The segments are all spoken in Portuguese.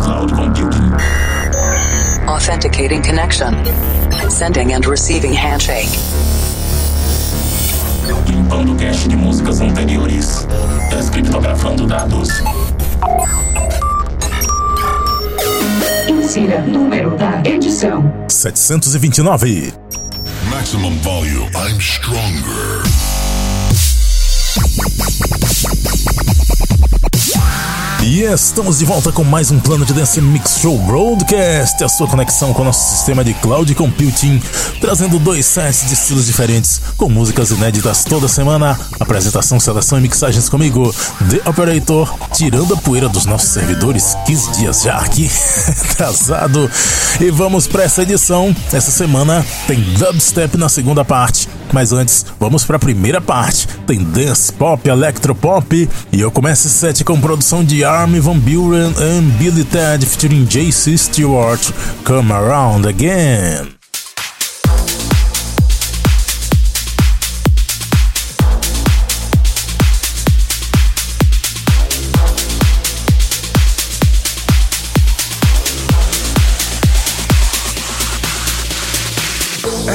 cloud computing. Authenticating connection. Sending and receiving handshake. Limpando cache de músicas anteriores. Descriptografando dados. Insira número da edição: 729. Maximum volume. I'm stronger. E estamos de volta com mais um plano de Dance Mix Show Broadcast, a sua conexão com o nosso sistema de cloud computing, trazendo dois sets de estilos diferentes, com músicas inéditas toda semana, apresentação, seleção e mixagens comigo, The Operator, tirando a poeira dos nossos servidores, 15 dias já aqui, atrasado. E vamos para essa edição, essa semana tem dubstep na segunda parte, mas antes, vamos para a primeira parte. Tem dance pop, electropop e eu começo esse set com produção de Armin Van Buren e Billy Ted featuring JC Stewart. Come around again.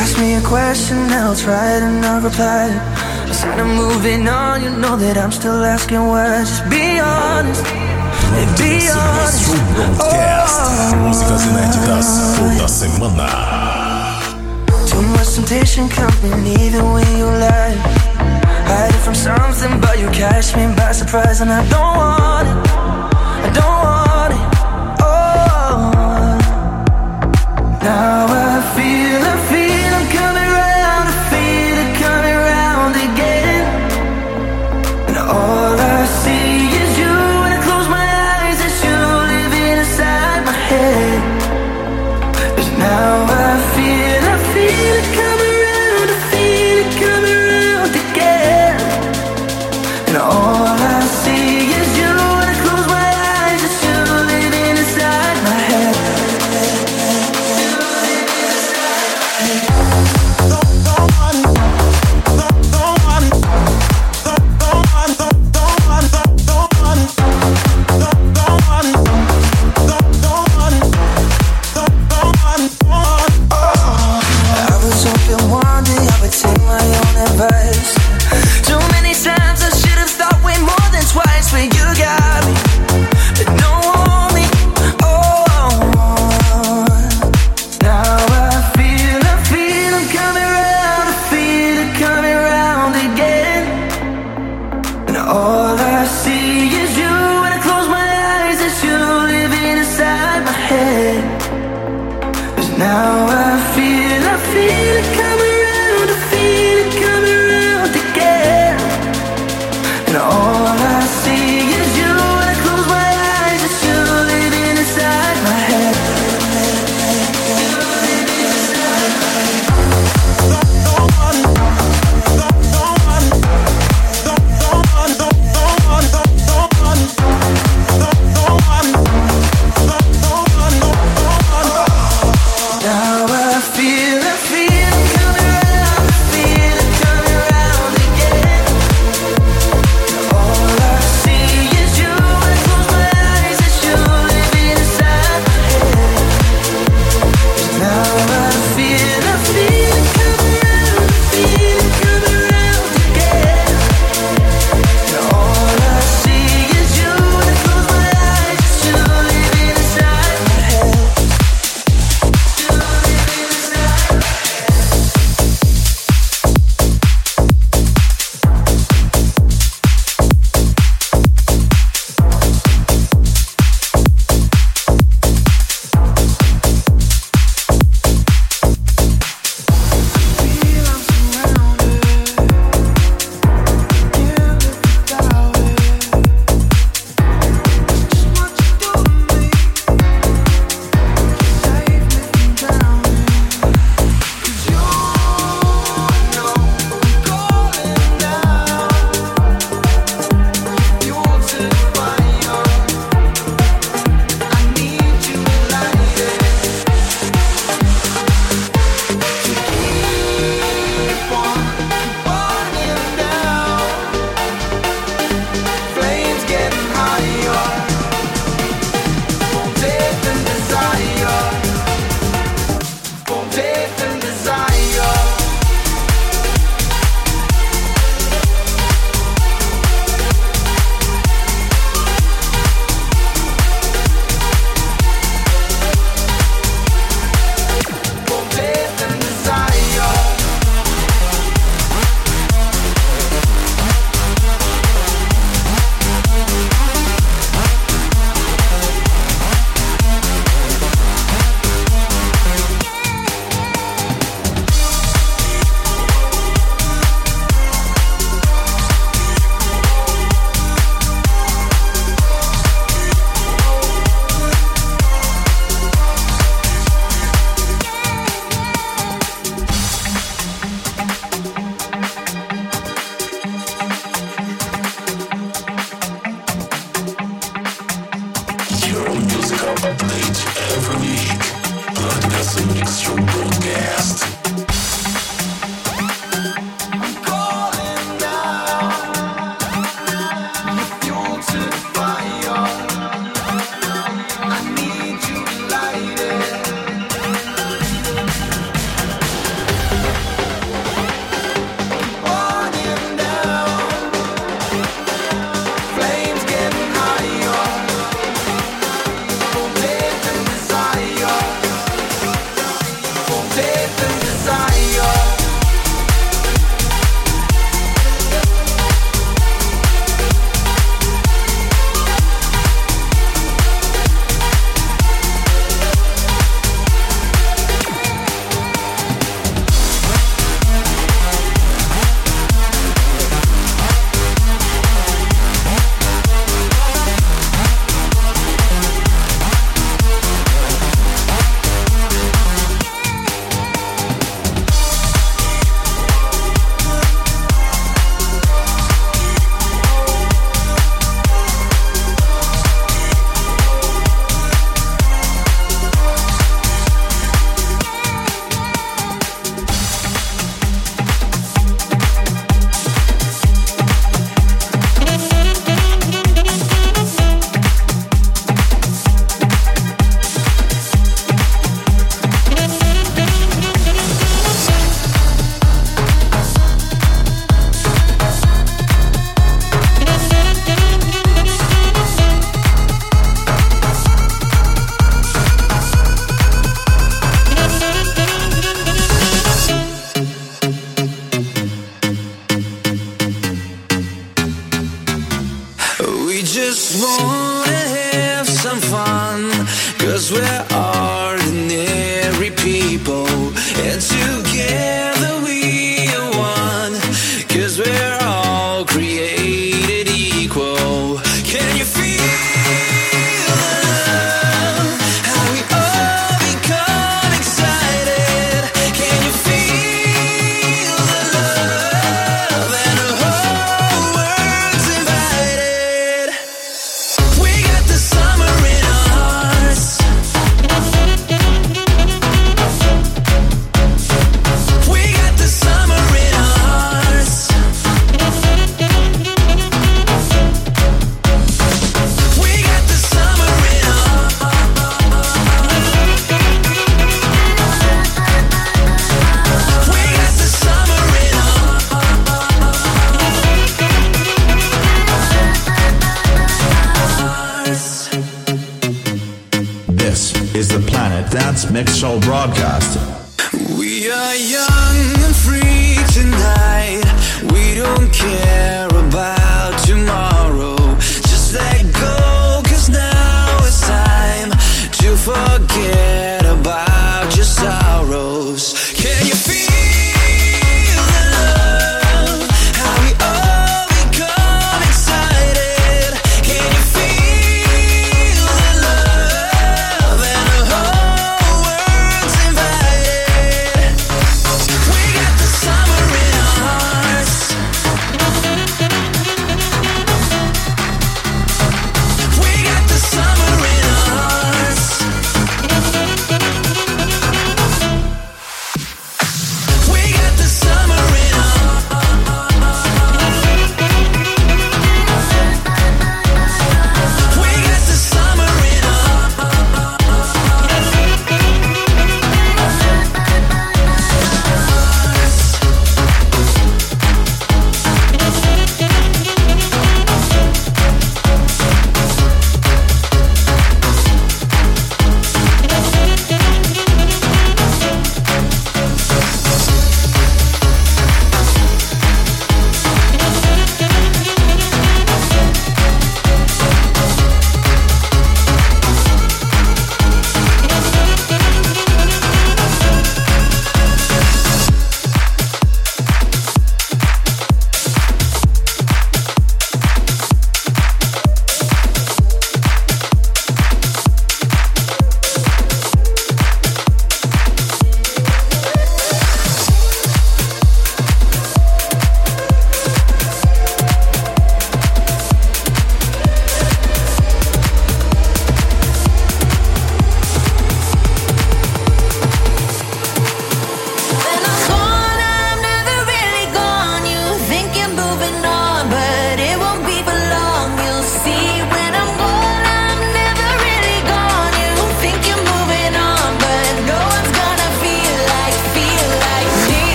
Ask me a question, I'll try it and I'll reply. I said I'm moving on, you know that I'm still asking why. Just be honest. Be honest. Broadcast. Oh. Músicas inéditas toda semana. Too much temptation coming even when you lie. Hiding from something, but you catch me by surprise, and I don't want it. I don't want it. Oh, now I feel,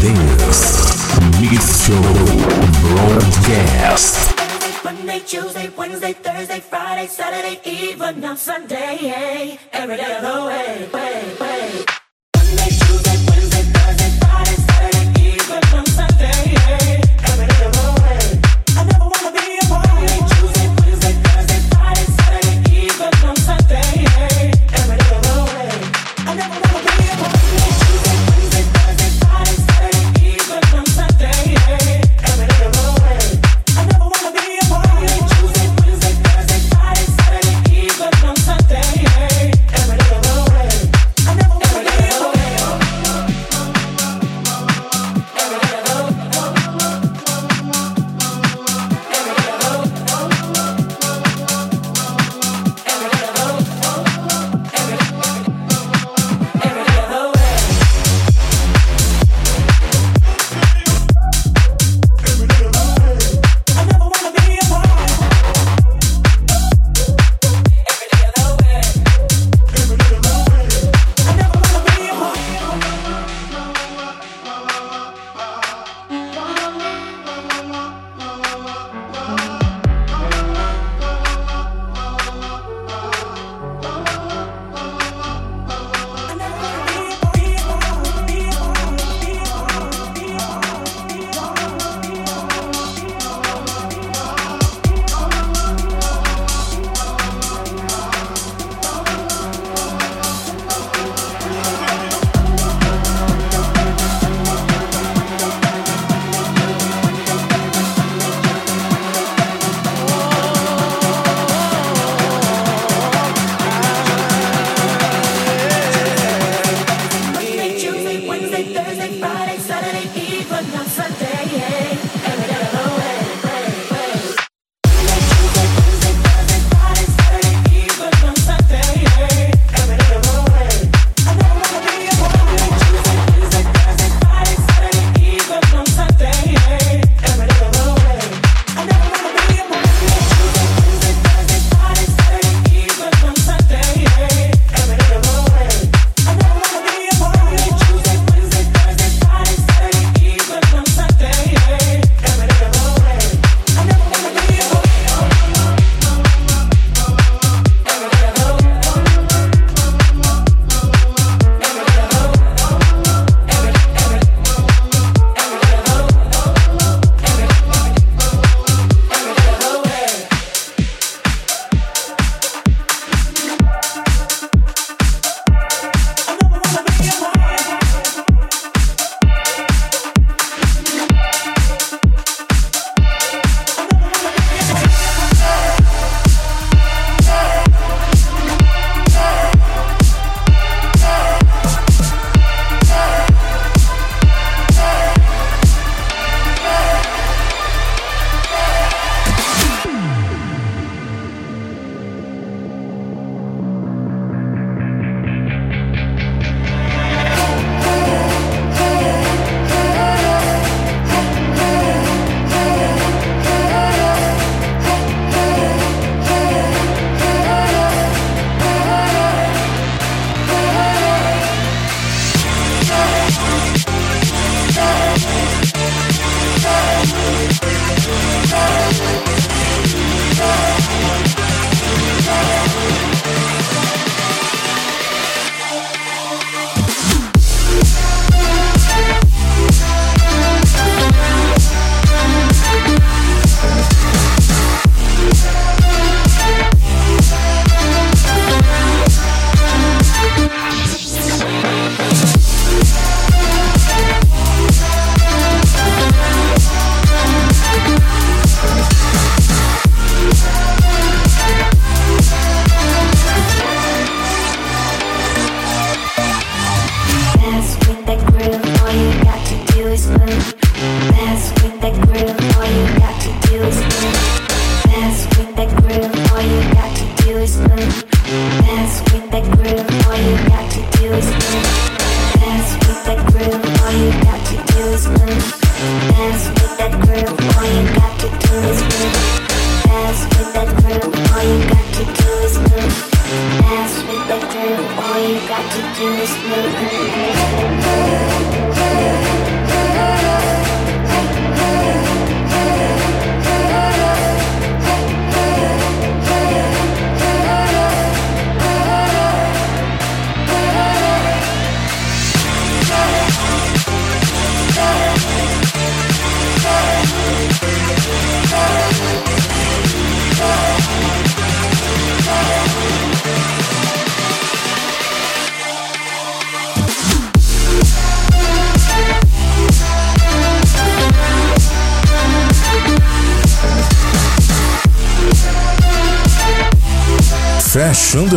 This Mix Show Broadcast. Monday, Tuesday, Wednesday, Thursday, Friday, Saturday, even on Sunday, every day of the way, way, way.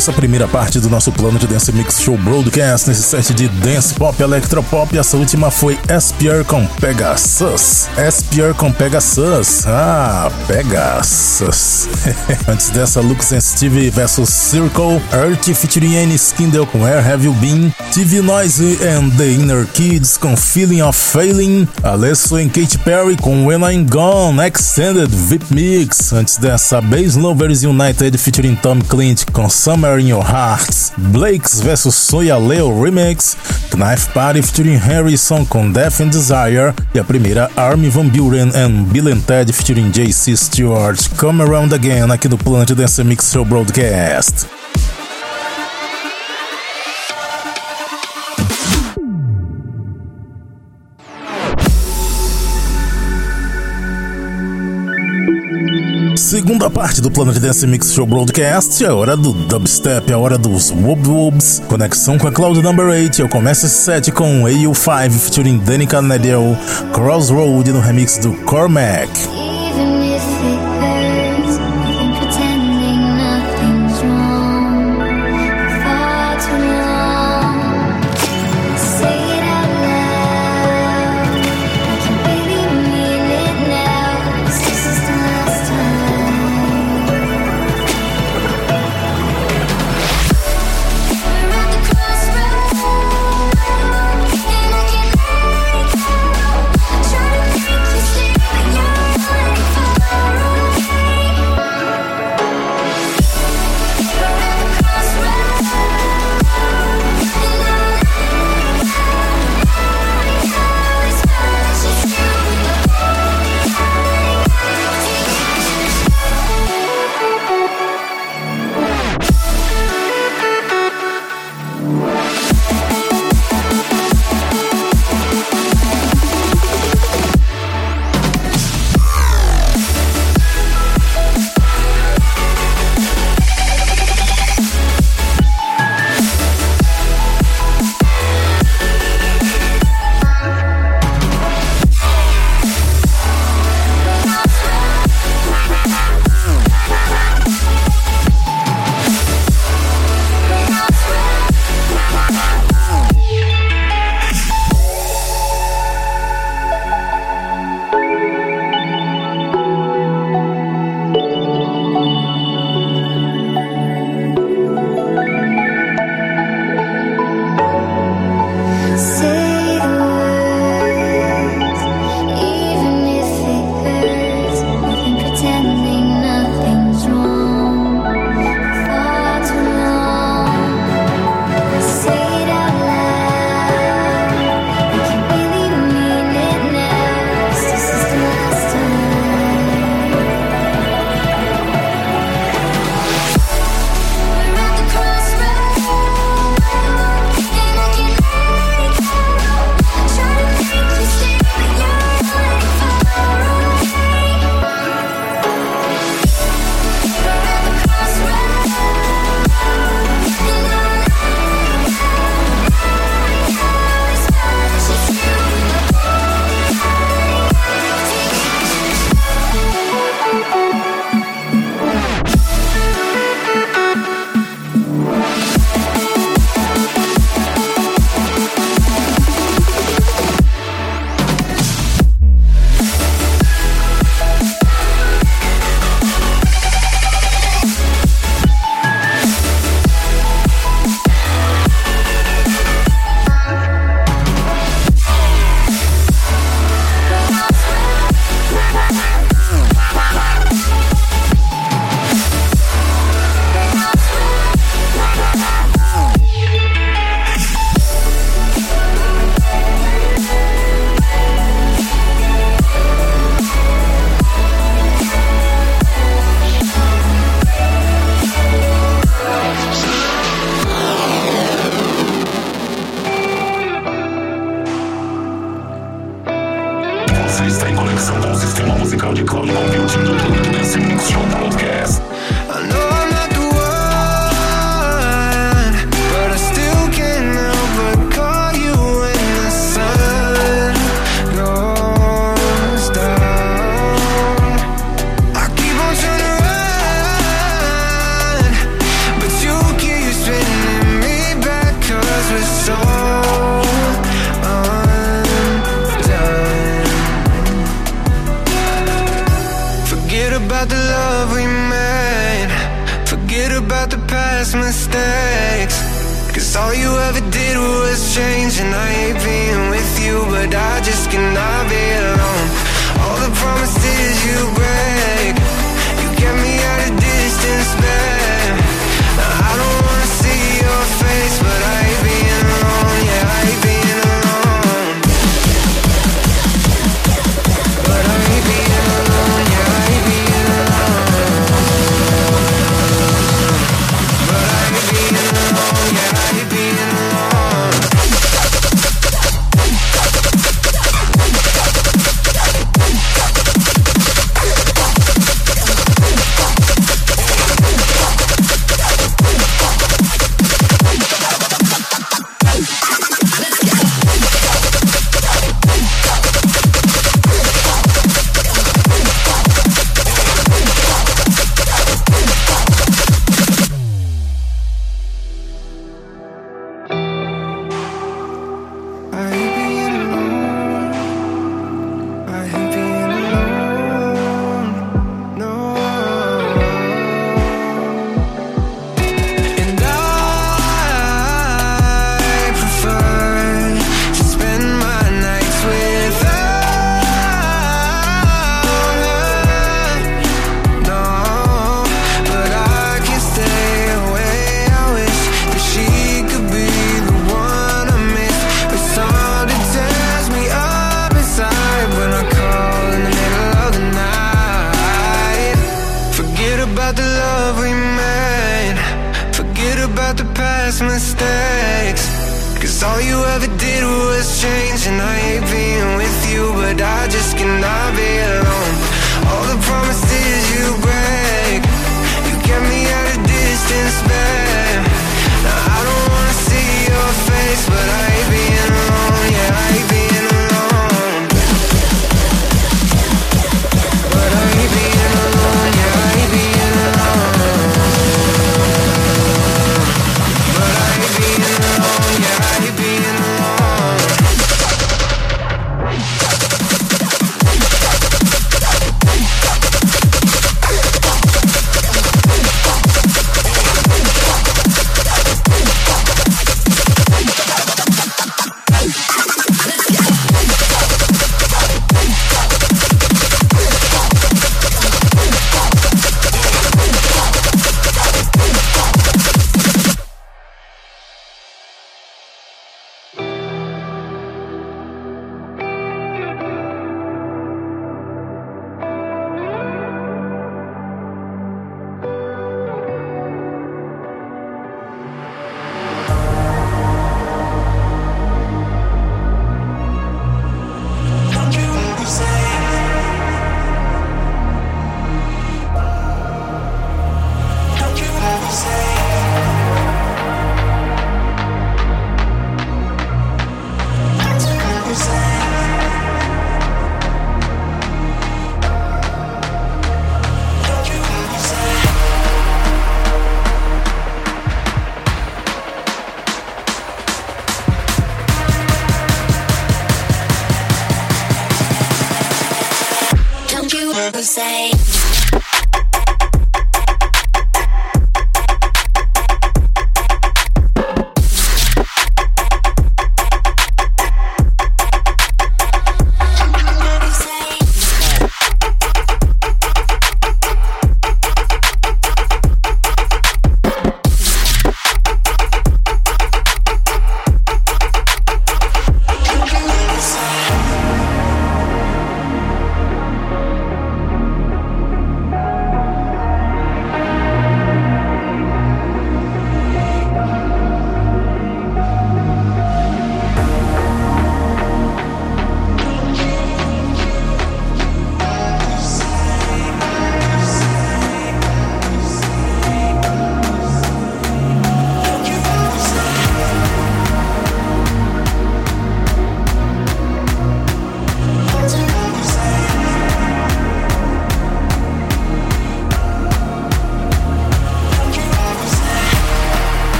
Essa primeira parte do nosso plano de Dance Mix Show Broadcast nesse set de Dance Pop Electropop. Essa última foi Espier com Pegasus. Espier com Pegasus. Ah, Pegasus. Antes dessa, Lux and Steve vs Circle. Earth featuring Annie Skindle com Where Have You Been. TV Noise and The Inner Kids com Feeling of Failing. Alesso e Katy Perry com When I'm Gone. Extended VIP Mix. Antes dessa, Bass Lovers United featuring Tom Clint com Summer in Your Hearts, Blakes vs Soya Leo Remix, Knife Party featuring Harrison com Death and Desire e a primeira Army Van Buren and Bill and Ted featuring JC Stewart, Come Around Again aqui no Planet Dance Mix Show Broadcast. Segunda parte do Planet Dance Mix Show Broadcast, é a hora do dubstep, é a hora dos Wob Wobs, conexão com a Cloud Number 8. Eu começo esse set com AU5 featuring Danica Nedel, Crossroad no remix do Cormac.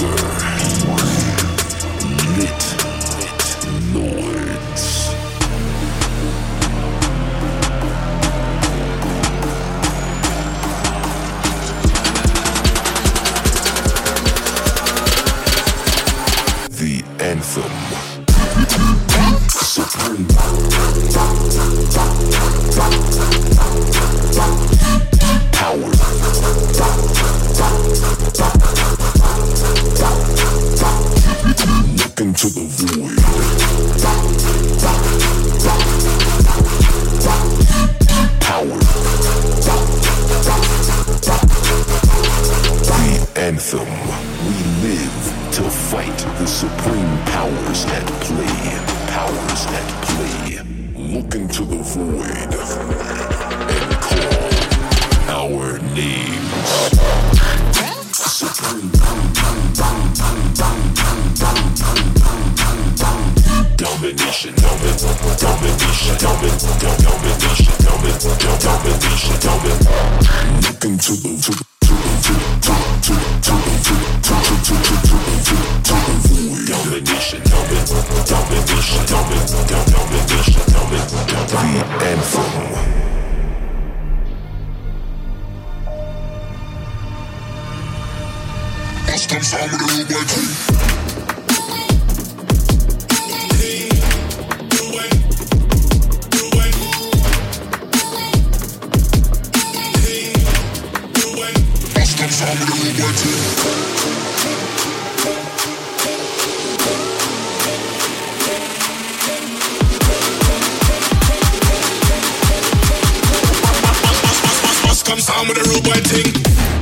Murder. Come sound with a rude boy thing.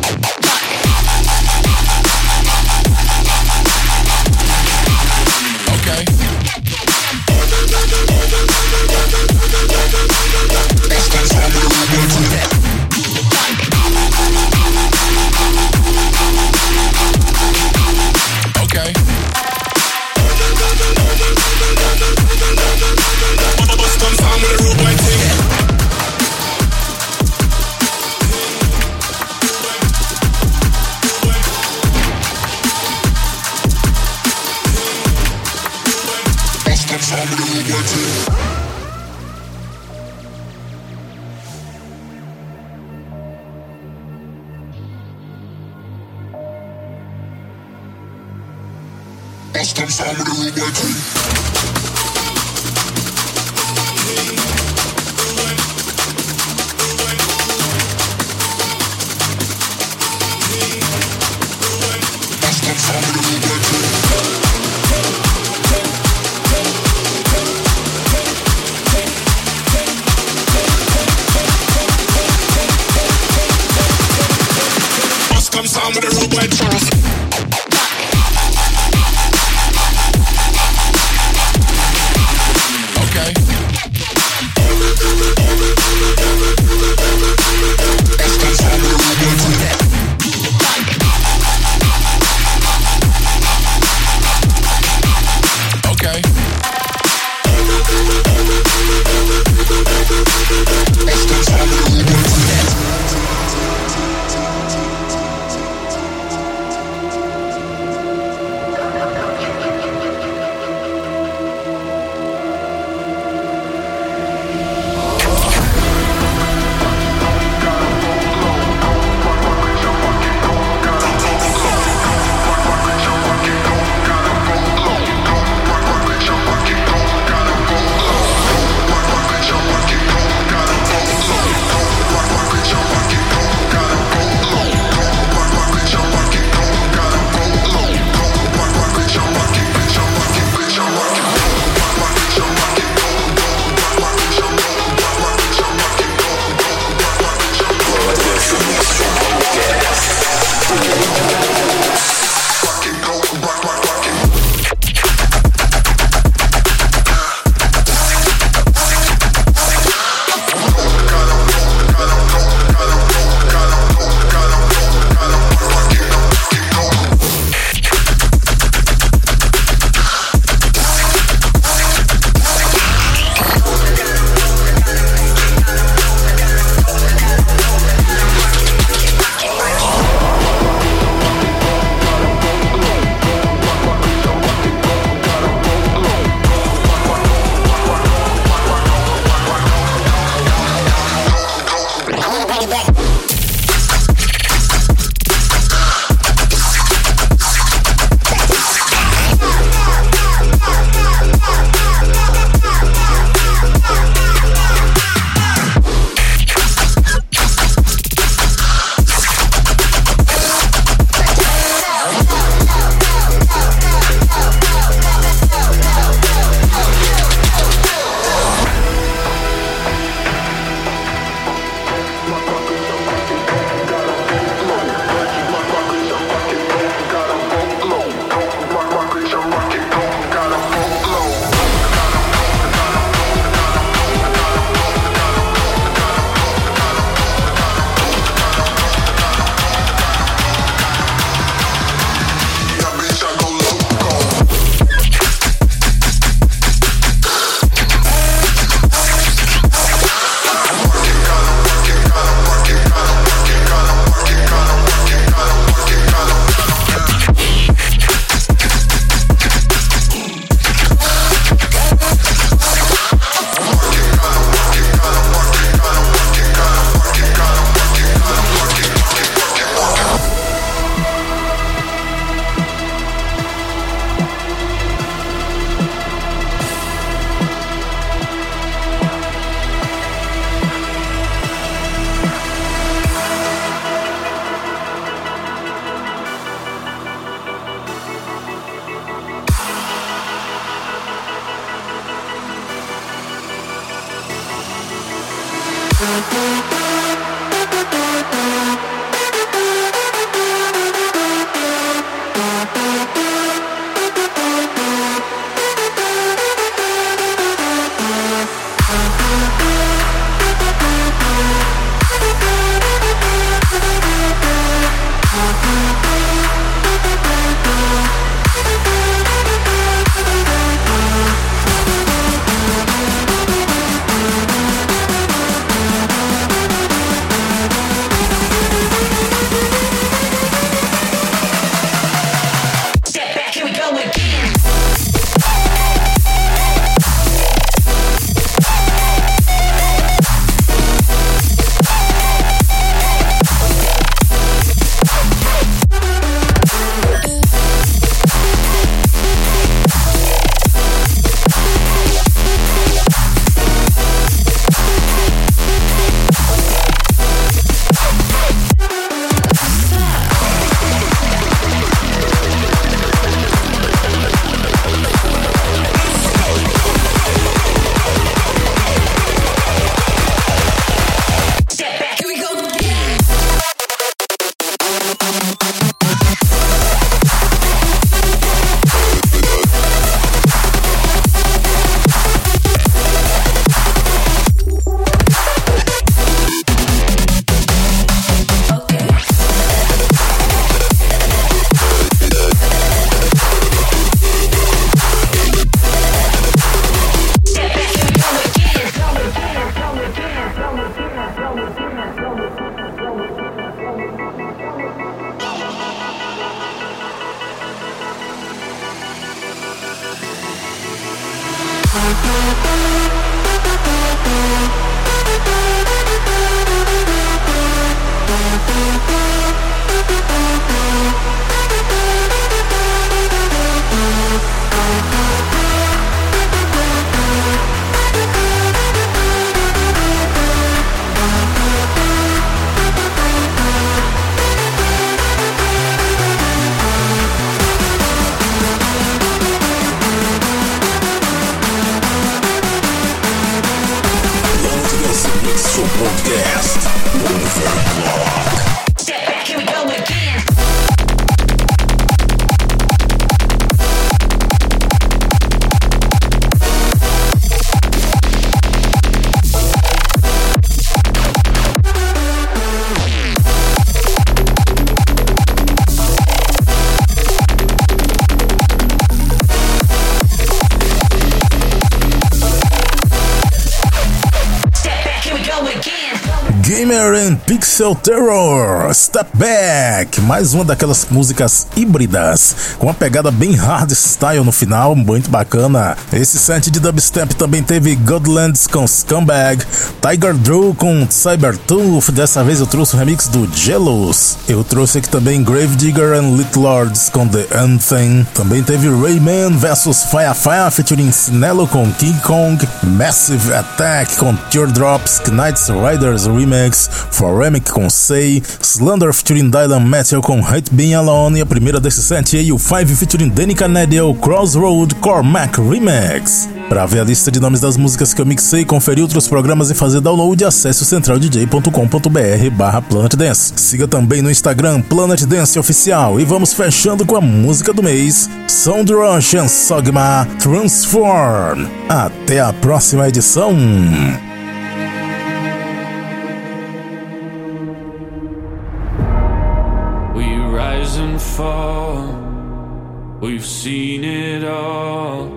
Gamer and Pixel Terror, Step Back, mais uma daquelas músicas híbridas, com uma pegada bem hardstyle no final, muito bacana. Esse set de dubstep também teve Godlands com Scumbag, Tiger Drew com Cybertooth, dessa vez eu trouxe o remix do Jealous. Eu trouxe aqui também Gravedigger and Little Lords com The Anthem. Também teve Rayman vs Firefire featuring Sinello com King Kong, Massive Attack com Teardrops, Knights Riders Remix, Foremic com Say, Slender featuring Dylan Metal com Hate Being Alone e a primeira desse set aí, o 5 featuring Danny Canadiel Crossroad Cormac Remix. Para ver a lista de nomes das músicas que eu mixei, conferir outros programas e fazer download, acesse o centraldj.com.br barra Planet Dance. Siga também no Instagram Planet Dance Oficial e vamos fechando com a música do mês, Sound Rush and Sogma Transform. Até a próxima edição! Fall, we've seen it all.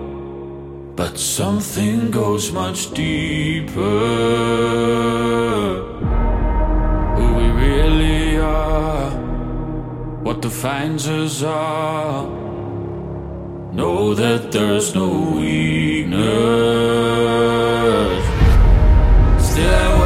But something goes much deeper. Who we really are, what defines us all. Know that there's no weakness. Still